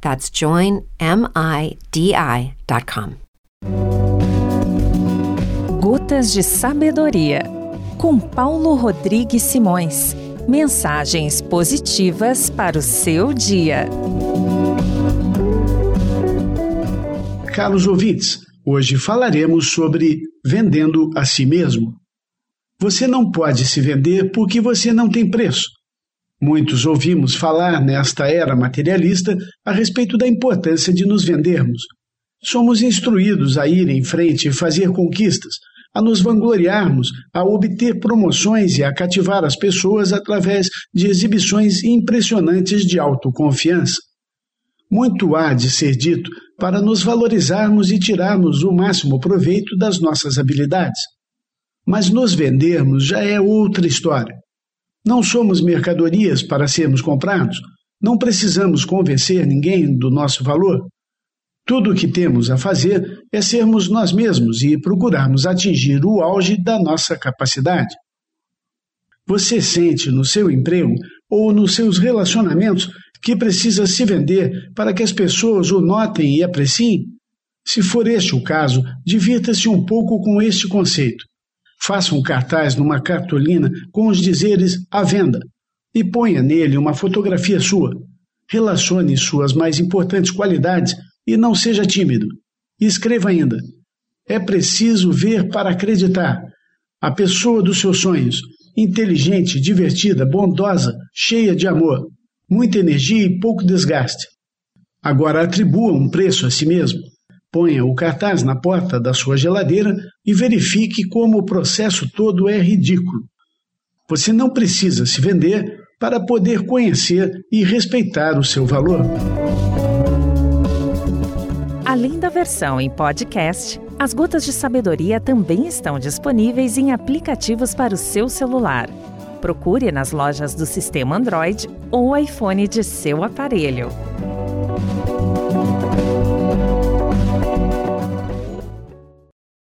That's joinmidi.com. Gotas de Sabedoria, com Paulo Rodrigues Simões. Mensagens positivas para o seu dia. Caros ouvintes, hoje falaremos sobre vendendo a si mesmo. Você não pode se vender porque você não tem preço. Muitos ouvimos falar nesta era materialista a respeito da importância de nos vendermos. Somos instruídos a ir em frente e fazer conquistas, a nos vangloriarmos, a obter promoções e a cativar as pessoas através de exibições impressionantes de autoconfiança. Muito há de ser dito para nos valorizarmos e tirarmos o máximo proveito das nossas habilidades. Mas nos vendermos já é outra história. Não somos mercadorias para sermos comprados, não precisamos convencer ninguém do nosso valor. Tudo o que temos a fazer é sermos nós mesmos e procurarmos atingir o auge da nossa capacidade. Você sente no seu emprego ou nos seus relacionamentos que precisa se vender para que as pessoas o notem e apreciem? Se for este o caso, divirta-se um pouco com este conceito. Faça um cartaz numa cartolina com os dizeres à venda e ponha nele uma fotografia sua. Relacione suas mais importantes qualidades e não seja tímido. E escreva ainda: é preciso ver para acreditar. A pessoa dos seus sonhos, inteligente, divertida, bondosa, cheia de amor, muita energia e pouco desgaste. Agora atribua um preço a si mesmo. Ponha o cartaz na porta da sua geladeira e verifique como o processo todo é ridículo. Você não precisa se vender para poder conhecer e respeitar o seu valor. Além da versão em podcast, as Gotas de Sabedoria também estão disponíveis em aplicativos para o seu celular. Procure nas lojas do sistema Android ou iPhone de seu aparelho.